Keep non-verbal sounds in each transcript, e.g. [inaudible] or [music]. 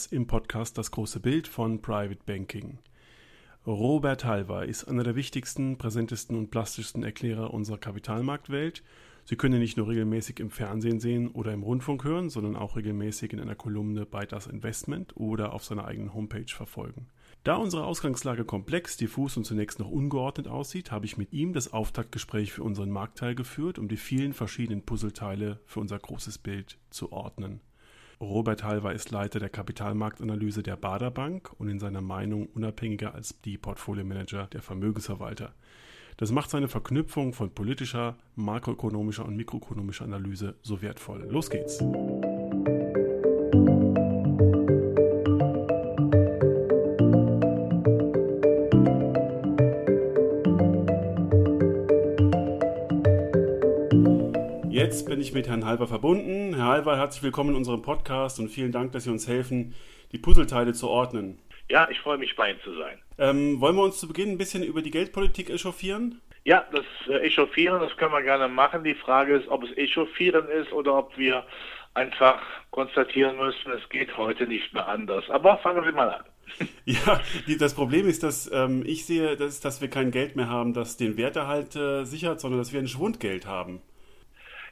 Details im Podcast Das große Bild von Private Banking. Robert Halver ist einer der wichtigsten, präsentesten und plastischsten Erklärer unserer Kapitalmarktwelt. Sie können ihn nicht nur regelmäßig im Fernsehen sehen oder im Rundfunk hören, sondern auch regelmäßig in einer Kolumne bei Das Investment oder auf seiner eigenen Homepage verfolgen. Da unsere Ausgangslage komplex, diffus und zunächst noch ungeordnet aussieht, habe ich mit ihm das Auftaktgespräch für unseren Marktteil geführt, um die vielen verschiedenen Puzzleteile für unser großes Bild zu ordnen. Robert Halver ist Leiter der Kapitalmarktanalyse der Bader Bank und in seiner Meinung unabhängiger als die Portfoliomanager der Vermögensverwalter. Das macht seine Verknüpfung von politischer, makroökonomischer und mikroökonomischer Analyse so wertvoll. Los geht's! Bin ich mit Herrn Halver verbunden. Herr Halver, herzlich willkommen in unserem Podcast und vielen Dank, dass Sie uns helfen, die Puzzleteile zu ordnen. Ja, ich freue mich, bei Ihnen zu sein. Ähm, wollen wir uns zu Beginn ein bisschen über die Geldpolitik echauffieren? Ja, das äh, Echauffieren, das können wir gerne machen. Die Frage ist, ob es Echauffieren ist oder ob wir einfach konstatieren müssen, es geht heute nicht mehr anders. Aber fangen wir mal an. [laughs] Ja, die, das Problem ist, dass ähm, ich sehe, dass, dass wir kein Geld mehr haben, das den Werterhalt äh, sichert, sondern dass wir ein Schwundgeld haben.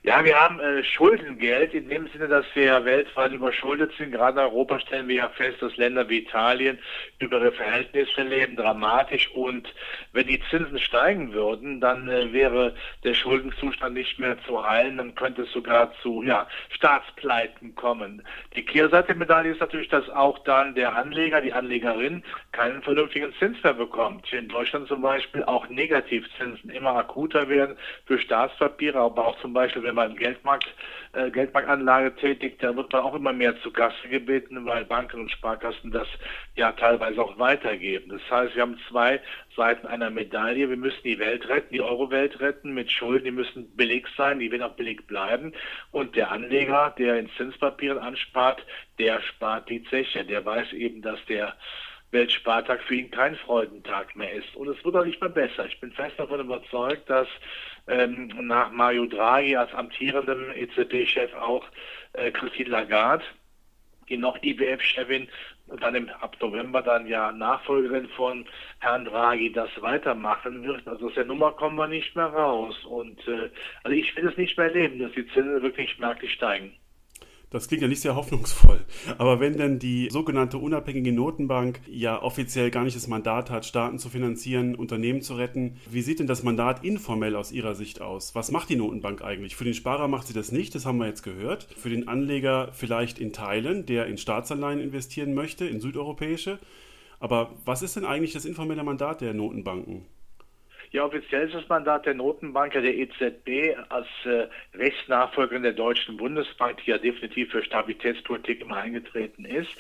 Ja, wir haben äh, Schuldengeld in dem Sinne, dass wir weltweit überschuldet sind. Gerade in Europa stellen wir ja fest, dass Länder wie Italien über ihre Verhältnisse leben, dramatisch. Und wenn die Zinsen steigen würden, dann äh, wäre der Schuldenzustand nicht mehr zu heilen. Dann könnte es sogar zu ja, Staatspleiten kommen. Die Kehrseite der Medaille ist natürlich, dass auch dann der Anleger, die Anlegerin keinen vernünftigen Zins mehr bekommt. Hier in Deutschland zum Beispiel auch Negativzinsen immer akuter werden für Staatspapiere, aber auch zum Beispiel wenn man Geldmarkt, äh, Geldmarktanlage tätigt, da wird man auch immer mehr zu Gasse gebeten, weil Banken und Sparkassen das ja teilweise auch weitergeben. Das heißt, wir haben zwei Seiten einer Medaille. Wir müssen die Welt retten, die Euro-Welt retten mit Schulden, die müssen billig sein, die werden auch billig bleiben. Und der Anleger, der in Zinspapieren anspart, der spart die Zeche. Der weiß eben, dass der Weltspartag für ihn kein Freudentag mehr ist. Und es wird auch nicht mehr besser. Ich bin fest davon überzeugt, dass ähm, nach Mario Draghi als amtierendem EZB-Chef auch äh, Christine Lagarde, die noch IWF-Chefin dann im, ab November dann ja Nachfolgerin von Herrn Draghi das weitermachen wird. Also aus der Nummer kommen wir nicht mehr raus. Und äh, also ich will es nicht mehr erleben, dass die Zinsen wirklich merklich steigen. Das klingt ja nicht sehr hoffnungsvoll. Aber wenn denn die sogenannte unabhängige Notenbank ja offiziell gar nicht das Mandat hat, Staaten zu finanzieren, Unternehmen zu retten, wie sieht denn das Mandat informell aus Ihrer Sicht aus? Was macht die Notenbank eigentlich? Für den Sparer macht sie das nicht, das haben wir jetzt gehört. Für den Anleger vielleicht in Teilen, der in Staatsanleihen investieren möchte, in südeuropäische. Aber was ist denn eigentlich das informelle Mandat der Notenbanken? Ja, offiziell ist das Mandat der Notenbank ja der EZB als äh, Rechtsnachfolgerin der Deutschen Bundesbank, die ja definitiv für Stabilitätspolitik immer eingetreten ist,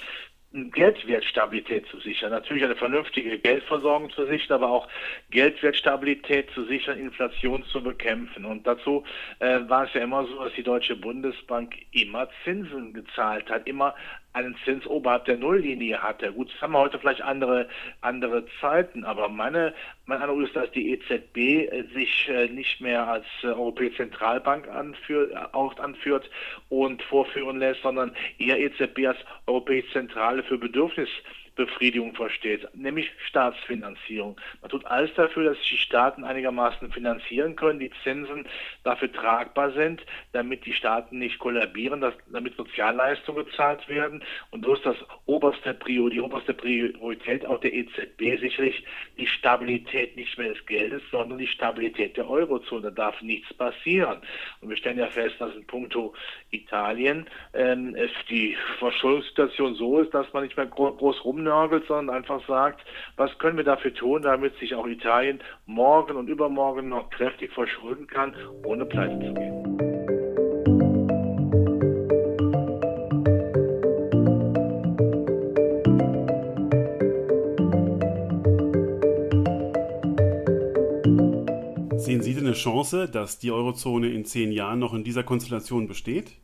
Geldwertstabilität zu sichern. Natürlich eine vernünftige Geldversorgung zu sichern, aber auch Geldwertstabilität zu sichern, Inflation zu bekämpfen. Und dazu äh, war es ja immer so, dass die Deutsche Bundesbank immer Zinsen gezahlt hat, immer einen Zins oberhalb der Nulllinie hatte. Gut, das haben wir heute vielleicht andere, andere Zeiten, aber meine, mein Eindruck ist, dass die EZB äh, sich äh, nicht mehr als äh, Europäische Zentralbank anführt, auch anführt und vorführen lässt, sondern eher EZB als Europäische Zentrale für Bedürfnis Befriedigung versteht, nämlich Staatsfinanzierung. Man tut alles dafür, dass sich die Staaten einigermaßen finanzieren können, die Zinsen dafür tragbar sind, damit die Staaten nicht kollabieren, dass, damit Sozialleistungen gezahlt werden. Und so ist das oberste Prior, die oberste Priorität auch der EZB sicherlich die Stabilität nicht mehr des Geldes, sondern die Stabilität der Eurozone. Da darf nichts passieren. Und wir stellen ja fest, dass in puncto Italien ähm, die Verschuldungssituation so ist, dass man nicht mehr groß rum rumnörgelt, sondern einfach sagt, was können wir dafür tun, damit sich auch Italien morgen und übermorgen noch kräftig verschulden kann, ohne pleite zu gehen. Sehen Sie denn eine Chance, dass die Eurozone in zehn Jahren noch in dieser Konstellation besteht?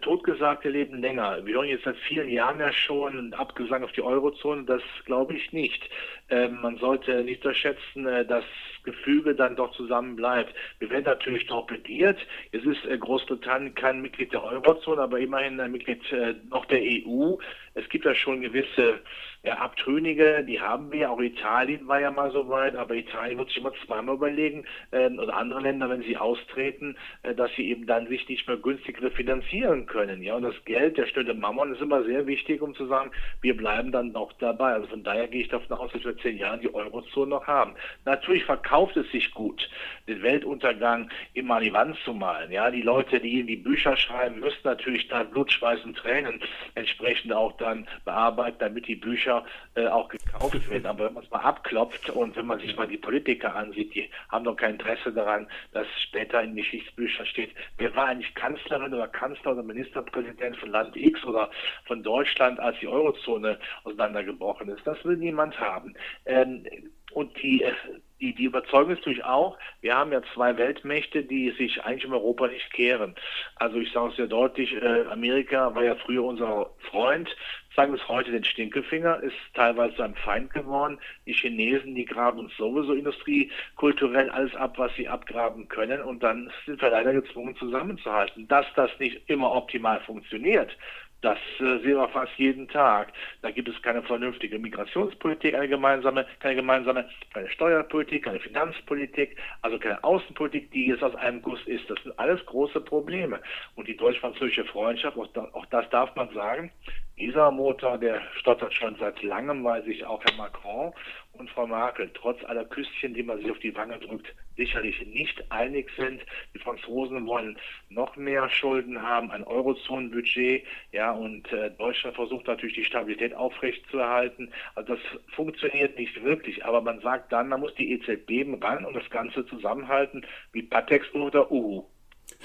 Totgesagte leben länger. Wir hören jetzt seit vielen Jahren ja schon einen Abgesang auf die Eurozone. Das glaube ich nicht. Ähm, man sollte nicht unterschätzen, äh, dass Gefüge dann doch zusammen bleibt. Wir werden natürlich torpediert. Es ist äh, Großbritannien kein Mitglied der Eurozone, aber immerhin ein Mitglied äh, noch der EU. Es gibt ja schon gewisse ja, Abtrünnige, die haben wir. Auch Italien war ja mal so weit, aber Italien wird sich immer zweimal überlegen, äh, oder andere Länder, wenn sie austreten, äh, dass sie eben dann sich nicht mehr günstig refinanzieren können. Ja, und das Geld, der stille Mammon, ist immer sehr wichtig, um zu sagen, wir bleiben dann noch dabei. Also von daher gehe ich davon aus, dass wir zehn Jahren die Eurozone noch haben. Natürlich verkauft es sich gut, den Weltuntergang immer an die Wand zu malen. Ja, die Leute, die in die Bücher schreiben, müssen natürlich da Blut, Schweiß und Tränen entsprechend auch dann bearbeiten, damit die Bücher äh, auch gekauft werden. Aber wenn man es mal abklopft und wenn man sich mal die Politiker ansieht, die haben doch kein Interesse daran, dass später in Geschichtsbüchern steht, wer war eigentlich Kanzlerin oder Kanzler oder Ministerpräsident von Land X oder von Deutschland, als die Eurozone auseinandergebrochen ist. Das will niemand haben. Ähm, und die, äh, die, die Überzeugung ist natürlich auch, wir haben ja zwei Weltmächte, die sich eigentlich um Europa nicht kehren. Also ich sage es sehr deutlich, äh, Amerika war ja früher unser Freund, zeigen es heute den Stinkefinger, ist teilweise ein Feind geworden. Die Chinesen, die graben uns sowieso industriekulturell alles ab, was sie abgraben können. Und dann sind wir leider gezwungen zusammenzuhalten. Dass das nicht immer optimal funktioniert, das äh, sehen wir fast jeden Tag. Da gibt es keine vernünftige Migrationspolitik, eine gemeinsame, keine gemeinsame, keine Steuerpolitik, keine Finanzpolitik, also keine Außenpolitik, die jetzt aus einem Guss ist. Das sind alles große Probleme. Und die deutsch-französische Freundschaft, auch, da, auch das darf man sagen, dieser Motor, der stottert schon seit langem, weil sich auch Herr Macron und Frau Merkel trotz aller Küsschen, die man sich auf die Wange drückt, sicherlich nicht einig sind. Die Franzosen wollen noch mehr Schulden haben, ein Eurozonenbudget, ja, und äh, Deutschland versucht natürlich die Stabilität aufrechtzuerhalten. Also das funktioniert nicht wirklich, aber man sagt dann, man muss die EZB ran und das Ganze zusammenhalten wie Patex oder Uhu.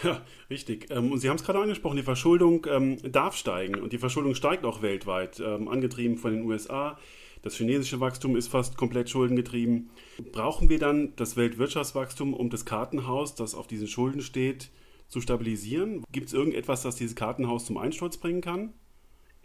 Ja, richtig. Ähm, und Sie haben es gerade angesprochen, die Verschuldung ähm, darf steigen und die Verschuldung steigt auch weltweit, ähm, angetrieben von den USA. Das chinesische Wachstum ist fast komplett schuldengetrieben. Brauchen wir dann das Weltwirtschaftswachstum, um das Kartenhaus, das auf diesen Schulden steht, zu stabilisieren? Gibt es irgendetwas, das dieses Kartenhaus zum Einsturz bringen kann?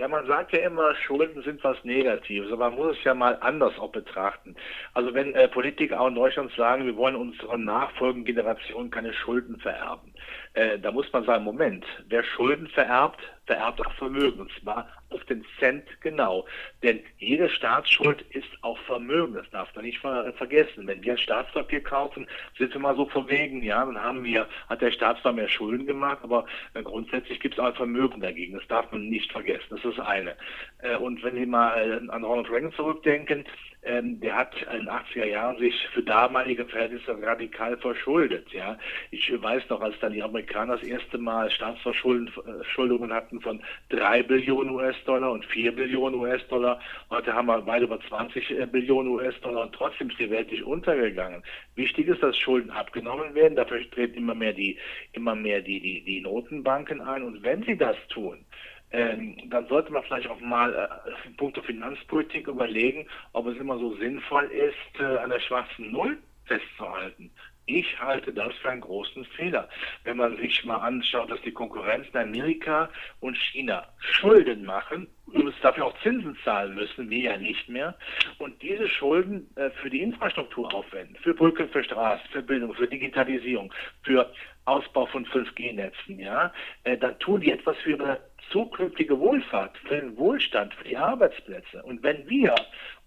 Ja, man sagt ja immer, Schulden sind was Negatives, aber man muss es ja mal anders auch betrachten. Also wenn äh, Politiker auch in Deutschland sagen, wir wollen unseren nachfolgenden Generationen keine Schulden vererben, äh, da muss man sagen, Moment, wer Schulden vererbt, vererbt auch Vermögen, und zwar auf den Cent genau. Denn jede Staatsschuld ist auch Vermögen, das darf man nicht ver vergessen. Wenn wir ein Staatspapier kaufen, sind wir mal so verwegen, ja, dann haben wir, hat der Staat zwar mehr Schulden gemacht, aber äh, grundsätzlich gibt es auch Vermögen dagegen, das darf man nicht vergessen, das ist das eine. Äh, und wenn Sie mal äh, an Ronald Reagan zurückdenken, ähm, der hat in den 80er Jahren sich für damalige Verhältnisse radikal verschuldet. Ja, ich weiß noch, als dann die Amerikaner das erste Mal Staatsverschuldungen hatten von drei Billionen US-Dollar und vier Billionen US-Dollar. Heute haben wir weit über 20 äh, Billionen US-Dollar und trotzdem ist die Welt nicht untergegangen. Wichtig ist, dass Schulden abgenommen werden. Dafür treten immer mehr die, immer mehr die, die, die Notenbanken ein. Und wenn sie das tun, ähm, dann sollte man vielleicht auch mal äh, in puncto Finanzpolitik überlegen, ob es immer so sinnvoll ist, äh, an der schwarzen Null festzuhalten. Ich halte das für einen großen Fehler. Wenn man sich mal anschaut, dass die Konkurrenz in Amerika und China Schulden machen und dafür auch Zinsen zahlen müssen, wir ja nicht mehr, und diese Schulden äh, für die Infrastruktur aufwenden, für Brücken, für Straßen, für Bildung, für Digitalisierung, für Ausbau von 5G-Netzen, ja, äh, dann tun die etwas für ihre zukünftige Wohlfahrt, für den Wohlstand, für die Arbeitsplätze. Und wenn wir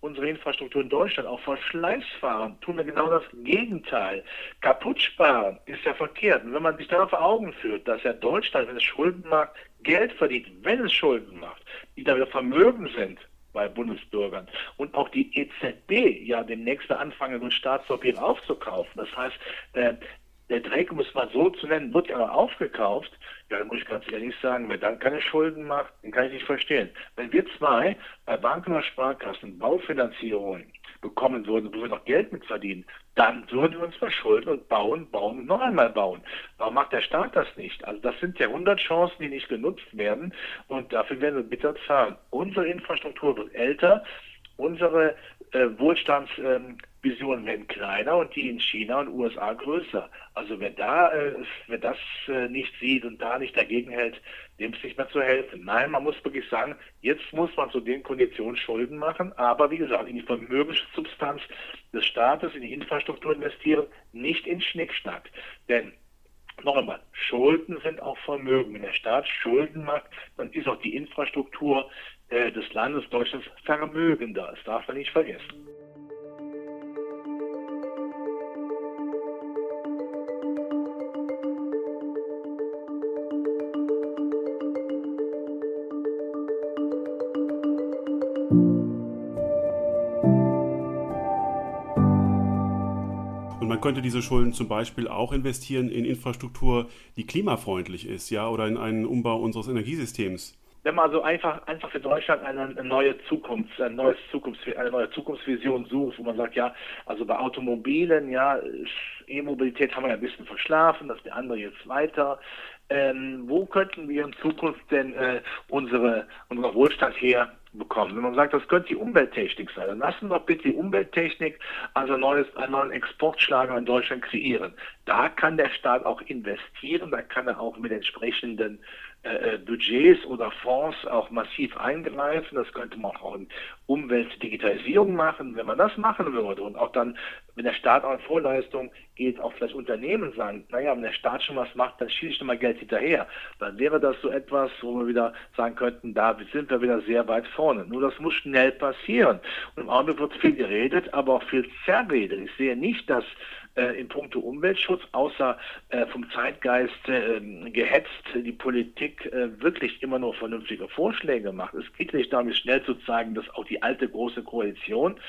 unsere Infrastruktur in Deutschland auch Verschleiß fahren, tun wir genau das Gegenteil. Kaputt sparen ist ja verkehrt. Und wenn man sich darauf vor Augen führt, dass ja Deutschland, wenn es Schulden macht, Geld verdient, wenn es Schulden macht, die dann wieder Vermögen sind, bei Bundesbürgern. Und auch die EZB ja demnächst anfangen, so ein Staatspapier aufzukaufen. Das heißt, äh, der Dreck, um es mal so zu nennen, wird ja aufgekauft. Ja, da muss ich ganz ehrlich sagen, wer dann keine Schulden macht, den kann ich nicht verstehen. Wenn wir zwei bei Banken oder Sparkassen Baufinanzierungen bekommen würden, wo wir noch Geld mit verdienen, dann würden wir uns verschulden und bauen, bauen und noch einmal bauen. Warum macht der Staat das nicht? Also das sind Jahrhundertchancen, die nicht genutzt werden und dafür werden wir bitter zahlen. Unsere Infrastruktur wird älter, unsere äh, Wohlstands... Ähm, Visionen werden kleiner und die in China und USA größer. Also wer da, äh, wer das äh, nicht sieht und da nicht dagegen hält, dem ist nicht mehr zu helfen. Nein, man muss wirklich sagen, jetzt muss man zu den Konditionen Schulden machen, aber wie gesagt, in die Vermögenssubstanz des Staates, in die Infrastruktur investieren, nicht in Schnickschnack. Denn noch einmal, Schulden sind auch Vermögen. Wenn der Staat Schulden macht, dann ist auch die Infrastruktur äh, des Landes Deutschlands vermögender. Das darf man nicht vergessen. Könnte diese Schulden zum Beispiel auch investieren in Infrastruktur, die klimafreundlich ist, ja, oder in einen Umbau unseres Energiesystems. Wenn man also einfach, einfach für Deutschland eine, neue Zukunft, eine, neues Zukunfts, eine neue Zukunftsvision sucht, wo man sagt, ja, also bei Automobilen, ja, E-Mobilität haben wir ja ein bisschen verschlafen, das der andere jetzt weiter. Ähm, wo könnten wir in Zukunft denn äh, unsere, unseren Wohlstand her bekommen. Wenn man sagt, das könnte die Umwelttechnik sein, dann lassen wir doch bitte die Umwelttechnik als ein neues, einen neuen Exportschlager in Deutschland kreieren. Da kann der Staat auch investieren, da kann er auch mit entsprechenden äh, äh, Budgets oder Fonds auch massiv eingreifen. Das könnte man auch in Umweltdigitalisierung machen. Wenn man das machen würde und auch dann, wenn der Staat auch in Vorleistung geht, auch vielleicht Unternehmen sagen, naja, wenn der Staat schon was macht, dann schieße ich nochmal Geld hinterher. Dann wäre das so etwas, wo wir wieder sagen könnten, da sind wir wieder sehr weit vorne. Nur das muss schnell passieren. Und im Augenblick wird viel geredet, aber auch viel zerredet. Ich sehe nicht, dass äh, in puncto Umweltschutz, außer äh, vom Zeitgeist äh, gehetzt, die Politik äh, wirklich immer nur vernünftige Vorschläge macht. Es geht nicht darum, schnell zu zeigen, dass auch die alte große Koalition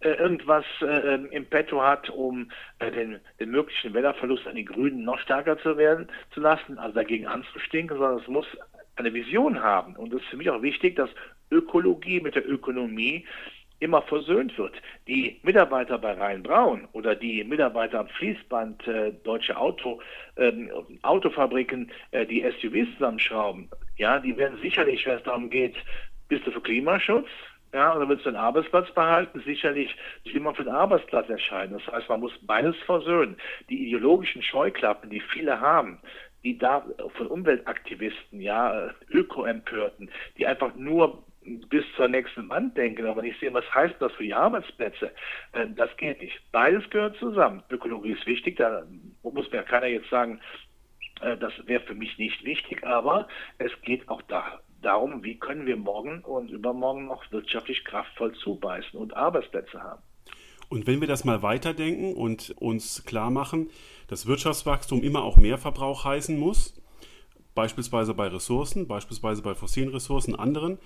äh, irgendwas äh, im Petto hat, um den, den möglichen Wählerverlust an die Grünen noch stärker zu werden zu lassen, also dagegen anzustinken, sondern es muss eine Vision haben. Und es ist für mich auch wichtig, dass Ökologie mit der Ökonomie immer versöhnt wird. Die Mitarbeiter bei Rhein-Braun oder die Mitarbeiter am Fließband äh, deutsche Auto, äh, Autofabriken, äh, die SUVs zusammenschrauben, ja, die werden sicherlich, wenn es darum geht, bist du für Klimaschutz, ja, oder willst du einen Arbeitsplatz behalten? Sicherlich nicht immer für den Arbeitsplatz entscheiden. Das heißt, man muss beides versöhnen. Die ideologischen Scheuklappen, die viele haben, die da von Umweltaktivisten, ja, Öko-Empörten, die einfach nur bis zur nächsten Wand denken, aber nicht sehen, was heißt das für die Arbeitsplätze. Äh, das geht nicht. Beides gehört zusammen. Ökologie ist wichtig, da muss mir keiner jetzt sagen, äh, das wäre für mich nicht wichtig, aber es geht auch da, darum, wie können wir morgen und übermorgen noch wirtschaftlich kraftvoll zubeißen und Arbeitsplätze haben. Und wenn wir das mal weiterdenken und uns klar machen, dass Wirtschaftswachstum immer auch mehr Verbrauch heißen muss, beispielsweise bei Ressourcen, beispielsweise bei fossilen Ressourcen, anderen,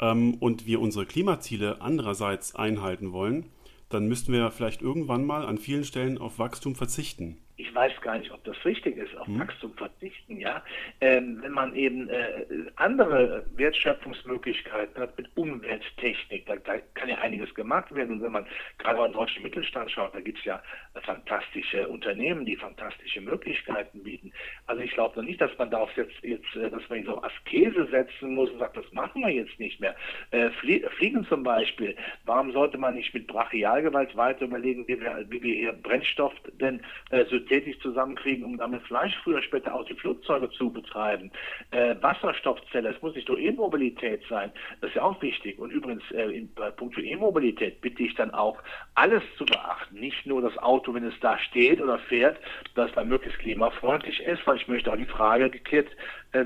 ähm, und wir unsere Klimaziele andererseits einhalten wollen, dann müssten wir vielleicht irgendwann mal an vielen Stellen auf Wachstum verzichten ich weiß gar nicht, ob das richtig ist, auf. Wachstum verzichten, ja. Ähm, wenn man eben äh, andere Wertschöpfungsmöglichkeiten hat mit Umwelttechnik, da, da, kann ja einiges gemacht werden. Und wenn man gerade auf den deutschen Mittelstand schaut, da gibt es ja fantastische Unternehmen, die fantastische Möglichkeiten bieten. Also ich glaube noch nicht, dass man darauf jetzt, jetzt äh, dass man so Askese setzen muss und sagt, das machen wir jetzt nicht mehr. Äh, Flie Fliegen zum Beispiel, warum sollte man nicht mit Brachialgewalt weiter überlegen, wie wir, wie wir hier Brennstoff denn äh, so tätig zusammenkriegen, um damit vielleicht früher später auch die Flugzeuge zu betreiben. Äh, Wasserstoffzelle, es muss nicht nur E-Mobilität sein, das ist ja auch wichtig. Und übrigens, äh, in, bei Punkt E-Mobilität bitte ich dann auch, alles zu beachten, nicht nur das Auto, wenn es da steht oder fährt, dass man möglichst klimafreundlich ist, weil ich möchte auch die Frage geklärt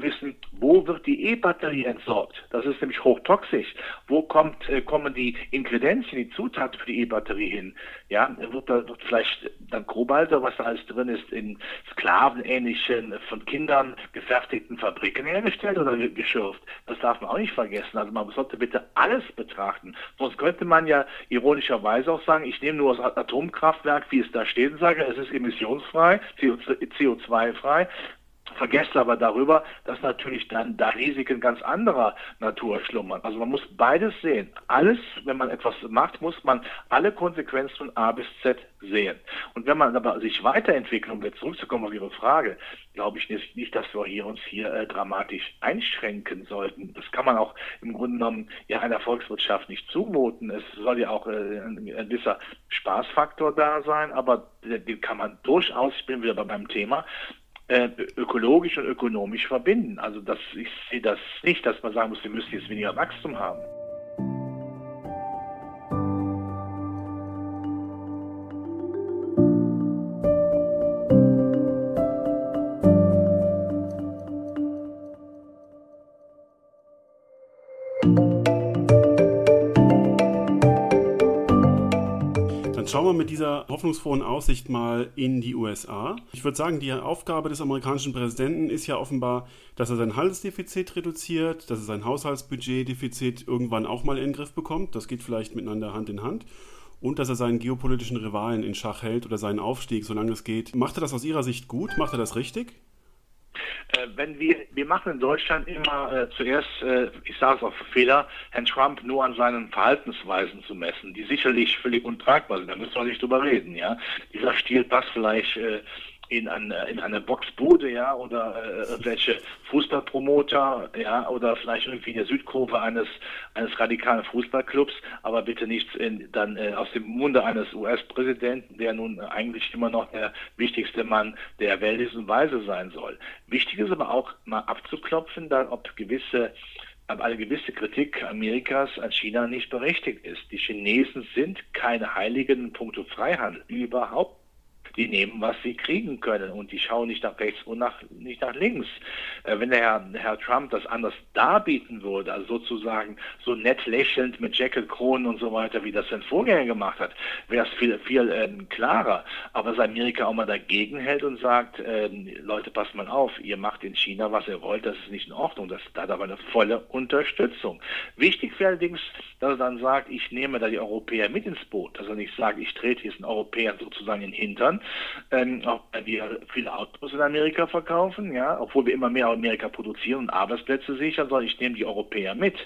wissen, wo wird die E-Batterie entsorgt? Das ist nämlich hochtoxisch. Wo kommt, äh, kommen die Ingredienzien, die Zutaten für die E-Batterie hin? Ja, wird da wird vielleicht dann Kobalt was da alles drin ist, in sklavenähnlichen, von Kindern gefertigten Fabriken hergestellt oder geschürft? Das darf man auch nicht vergessen. Also man sollte bitte alles betrachten. Sonst könnte man ja ironischerweise auch sagen, ich nehme nur das Atomkraftwerk, wie es da steht, und sage, es ist emissionsfrei, CO2-frei, vergesst aber darüber, dass natürlich dann da Risiken ganz anderer Natur schlummern. Also man muss beides sehen. Alles, wenn man etwas macht, muss man alle Konsequenzen von A bis Z sehen. Und wenn man aber sich weiterentwickelt, um jetzt zurückzukommen auf Ihre Frage, glaube ich nicht, dass wir hier uns hier äh, dramatisch einschränken sollten. Das kann man auch im Grunde genommen ja einer Volkswirtschaft nicht zumuten. Es soll ja auch äh, ein, gewisser Spaßfaktor da sein, aber den kann man durchaus, ich bin wieder beim Thema, äh, ökologisch und ökonomisch verbinden. Also das, ich sehe das nicht, dass man sagen muss, wir müssen jetzt weniger Wachstum haben. Schauen wir mit dieser hoffnungsfrohen Aussicht mal in die USA. Ich würde sagen, die Aufgabe des amerikanischen Präsidenten ist ja offenbar, dass er sein Handelsdefizit reduziert, dass er sein Haushaltsbudgetdefizit irgendwann auch mal in den Griff bekommt. Das geht vielleicht miteinander Hand in Hand. Und dass er seinen geopolitischen Rivalen in Schach hält oder seinen Aufstieg, solange es geht. Macht er das aus Ihrer Sicht gut? Macht er das richtig? Äh, wenn wir, wir machen in Deutschland immer äh, zuerst, äh, ich sage es auch Fehler, Herrn Trump nur an seinen Verhaltensweisen zu messen, die sicherlich völlig untragbar sind. Da müssen wir nicht drüber reden, ja. Dieser Stil passt vielleicht äh, in eine, in eine Boxbude, ja, oder äh, irgendwelche Fußballpromoter, ja, oder vielleicht irgendwie in der Südkurve eines, eines radikalen Fußballclubs, aber bitte nichts in, dann äh, aus dem Munde eines US-Präsidenten, der nun eigentlich immer noch der wichtigste Mann der Welt ist und Weise sein soll. Wichtig ist aber auch mal abzuklopfen, dann ob gewisse eine gewisse Kritik Amerikas an China nicht berechtigt ist. Die Chinesen sind keine Heiligen in puncto Freihandel, überhaupt die nehmen, was sie kriegen können und die schauen nicht nach rechts und nach, nicht nach links. Äh, wenn der Herr, Herr Trump das anders darbieten würde, also sozusagen so nett lächelnd mit Jacket-Kronen und so weiter, wie das sein Vorgänger gemacht hat, wäre es viel, viel äh, klarer. Aber dass Amerika auch mal dagegen hält und sagt, äh, Leute, passt mal auf, ihr macht in China, was ihr wollt, das ist nicht in Ordnung. Das da hat aber eine volle Unterstützung. Wichtig wäre allerdings, dass er dann sagt, ich nehme da die Europäer mit ins Boot. Dass er nicht sagt, ich trete jetzt einen Europäern sozusagen in den Hintern, ähm, auch weil wir viele Autos in Amerika verkaufen, ja, obwohl wir immer mehr Amerika produzieren und Arbeitsplätze sichern, sondern ich nehme die Europäer mit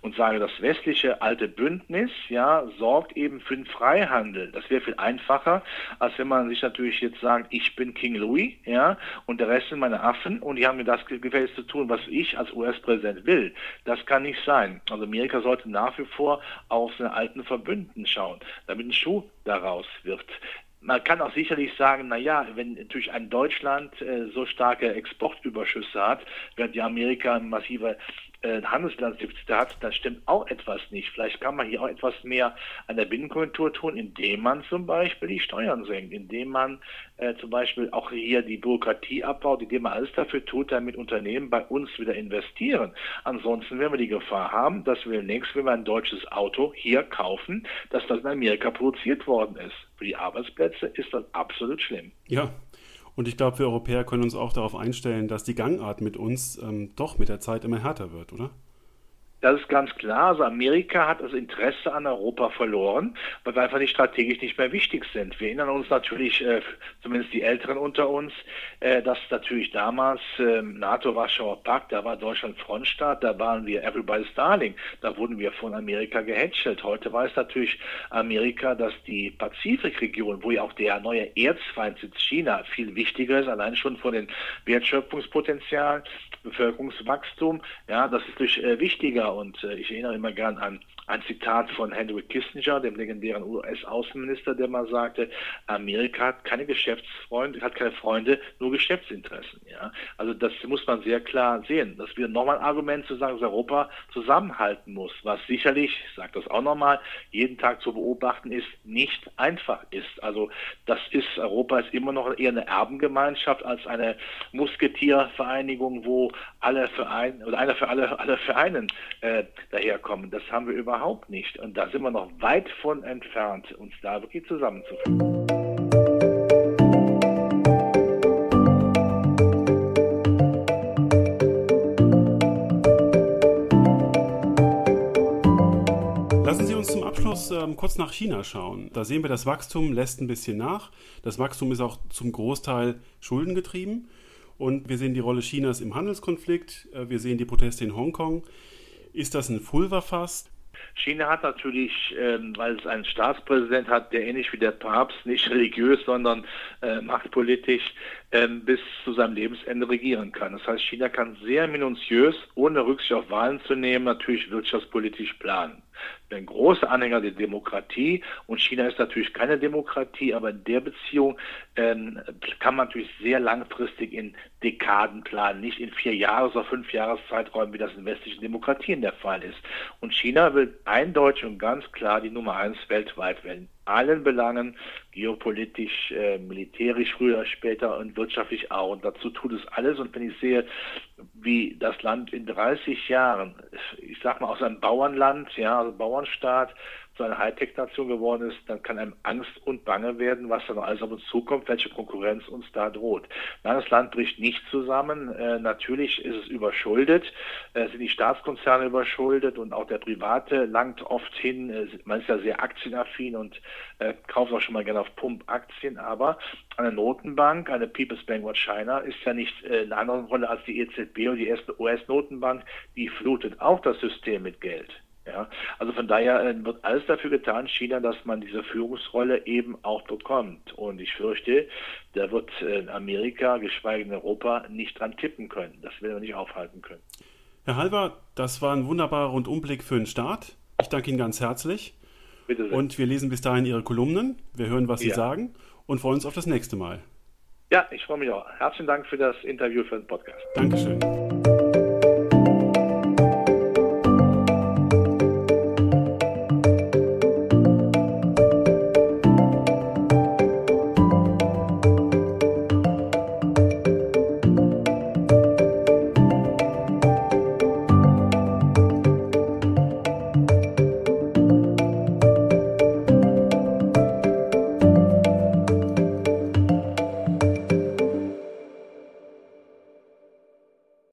und sage, das westliche alte Bündnis, ja, sorgt eben für den Freihandel. Das wäre viel einfacher, als wenn man sich natürlich jetzt sagt, ich bin King Louis, ja, und der Rest sind meine Affen und die haben mir das gefälligst zu tun, was ich als US-Präsident will. Das kann nicht sein. Also Amerika sollte nach wie vor auf seine alten Verbündeten schauen, damit ein Schuh daraus wird. Man kann auch sicherlich sagen, na ja, wenn natürlich ein Deutschland äh, so starke Exportüberschüsse hat, während die Amerika massive äh, Handelsbilanzdefizite hat, dann stimmt auch etwas nicht. Vielleicht kann man hier auch etwas mehr an der Binnenkonjunktur tun, indem man zum Beispiel die Steuern senkt, indem man äh, zum Beispiel auch hier die Bürokratie abbaut, indem man alles dafür tut, damit Unternehmen bei uns wieder investieren. Ansonsten werden wir die Gefahr haben, dass wir demnächst, wenn wir ein deutsches Auto hier kaufen, dass das in Amerika produziert worden ist. Für die Arbeitsplätze ist das absolut schlimm. Ja, und ich glaube, wir Europäer können uns auch darauf einstellen, dass die Gangart mit uns ähm, doch mit der Zeit immer härter wird, oder? Das ist ganz klar. Also Amerika hat das Interesse an Europa verloren, weil wir einfach nicht strategisch nicht mehr wichtig sind. Wir erinnern uns natürlich, äh, zumindest die Älteren unter uns, äh, dass natürlich damals äh, NATO-Warschauer Pakt, da war Deutschland Frontstaat, da waren wir everybody's darling, da wurden wir von Amerika gehätschelt. Heute weiß natürlich Amerika, dass die Pazifikregion, wo ja auch der neue Erzfeind sitzt, China, viel wichtiger ist, allein schon von den Wertschöpfungspotenzial, Bevölkerungswachstum, ja, das ist durch äh, wichtiger und äh, ich erinnere immer gern an ein Zitat von Henry Kissinger, dem legendären US-Außenminister, der mal sagte, Amerika hat keine Geschäftsfreunde, hat keine Freunde, nur Geschäftsinteressen. Ja? Also das muss man sehr klar sehen. Das wäre nochmal ein Argument zu sagen, dass Europa zusammenhalten muss, was sicherlich, ich sage das auch nochmal, jeden Tag zu beobachten ist, nicht einfach ist. Also das ist, Europa ist immer noch eher eine Erbengemeinschaft als eine Musketiervereinigung, wo alle Vereine oder einer für alle, alle Vereinen äh, daherkommen. Das haben wir überhaupt nicht. Und da sind wir noch weit von entfernt, uns da wirklich zusammenzuführen. Lassen Sie uns zum Abschluss ähm, kurz nach China schauen. Da sehen wir, das Wachstum lässt ein bisschen nach. Das Wachstum ist auch zum Großteil schuldengetrieben. Und wir sehen die Rolle Chinas im Handelskonflikt. Äh, wir sehen die Proteste in Hongkong. Ist das ein Pulverfass? China hat natürlich, ähm, weil es einen Staatspräsident hat, der ähnlich wie der Papst nicht religiös, sondern äh, machtpolitisch ähm, bis zu seinem Lebensende regieren kann. Das heißt, China kann sehr minutiös, ohne Rücksicht auf Wahlen zu nehmen, natürlich wirtschaftspolitisch planen. Ein großer Anhänger der Demokratie und China ist natürlich keine Demokratie, aber in der Beziehung ähm, kann man natürlich sehr langfristig in Dekaden planen, nicht in vier Jahres- oder fünf Jahreszeiträumen, wie das in westlichen Demokratien der Fall ist. Und China will eindeutig und ganz klar die Nummer eins weltweit werden allen Belangen, geopolitisch, äh, militärisch früher, später und wirtschaftlich auch. Und dazu tut es alles. Und wenn ich sehe, wie das Land in 30 Jahren, ich sag mal aus einem Bauernland, ja, also Bauernstaat, zu einer Hightech-Nation geworden ist, dann kann einem Angst und Bange werden, was da noch alles auf uns zukommt, welche Konkurrenz uns da droht. Nein, das Land bricht nicht zusammen. Äh, natürlich ist es überschuldet, äh, sind die Staatskonzerne überschuldet und auch der Private langt oft hin. Äh, man ist ja sehr aktienaffin und äh, kauft auch schon mal gerne auf Pump Aktien, aber eine Notenbank, eine People's Bank of China, ist ja nicht äh, in einer anderen Rolle als die EZB und die US-Notenbank, die flutet auch das System mit Geld. Ja, also von daher äh, wird alles dafür getan, China, dass man diese Führungsrolle eben auch bekommt. Und ich fürchte, da wird äh, Amerika, geschweige denn Europa, nicht dran tippen können. Das werden wir nicht aufhalten können. Herr Halber, das war ein wunderbarer Rundumblick für den Start. Ich danke Ihnen ganz herzlich. Bitte sehr. Und wir lesen bis dahin Ihre Kolumnen. Wir hören, was Sie ja. sagen und freuen uns auf das nächste Mal. Ja, ich freue mich auch. Herzlichen Dank für das Interview, für den Podcast. Dankeschön.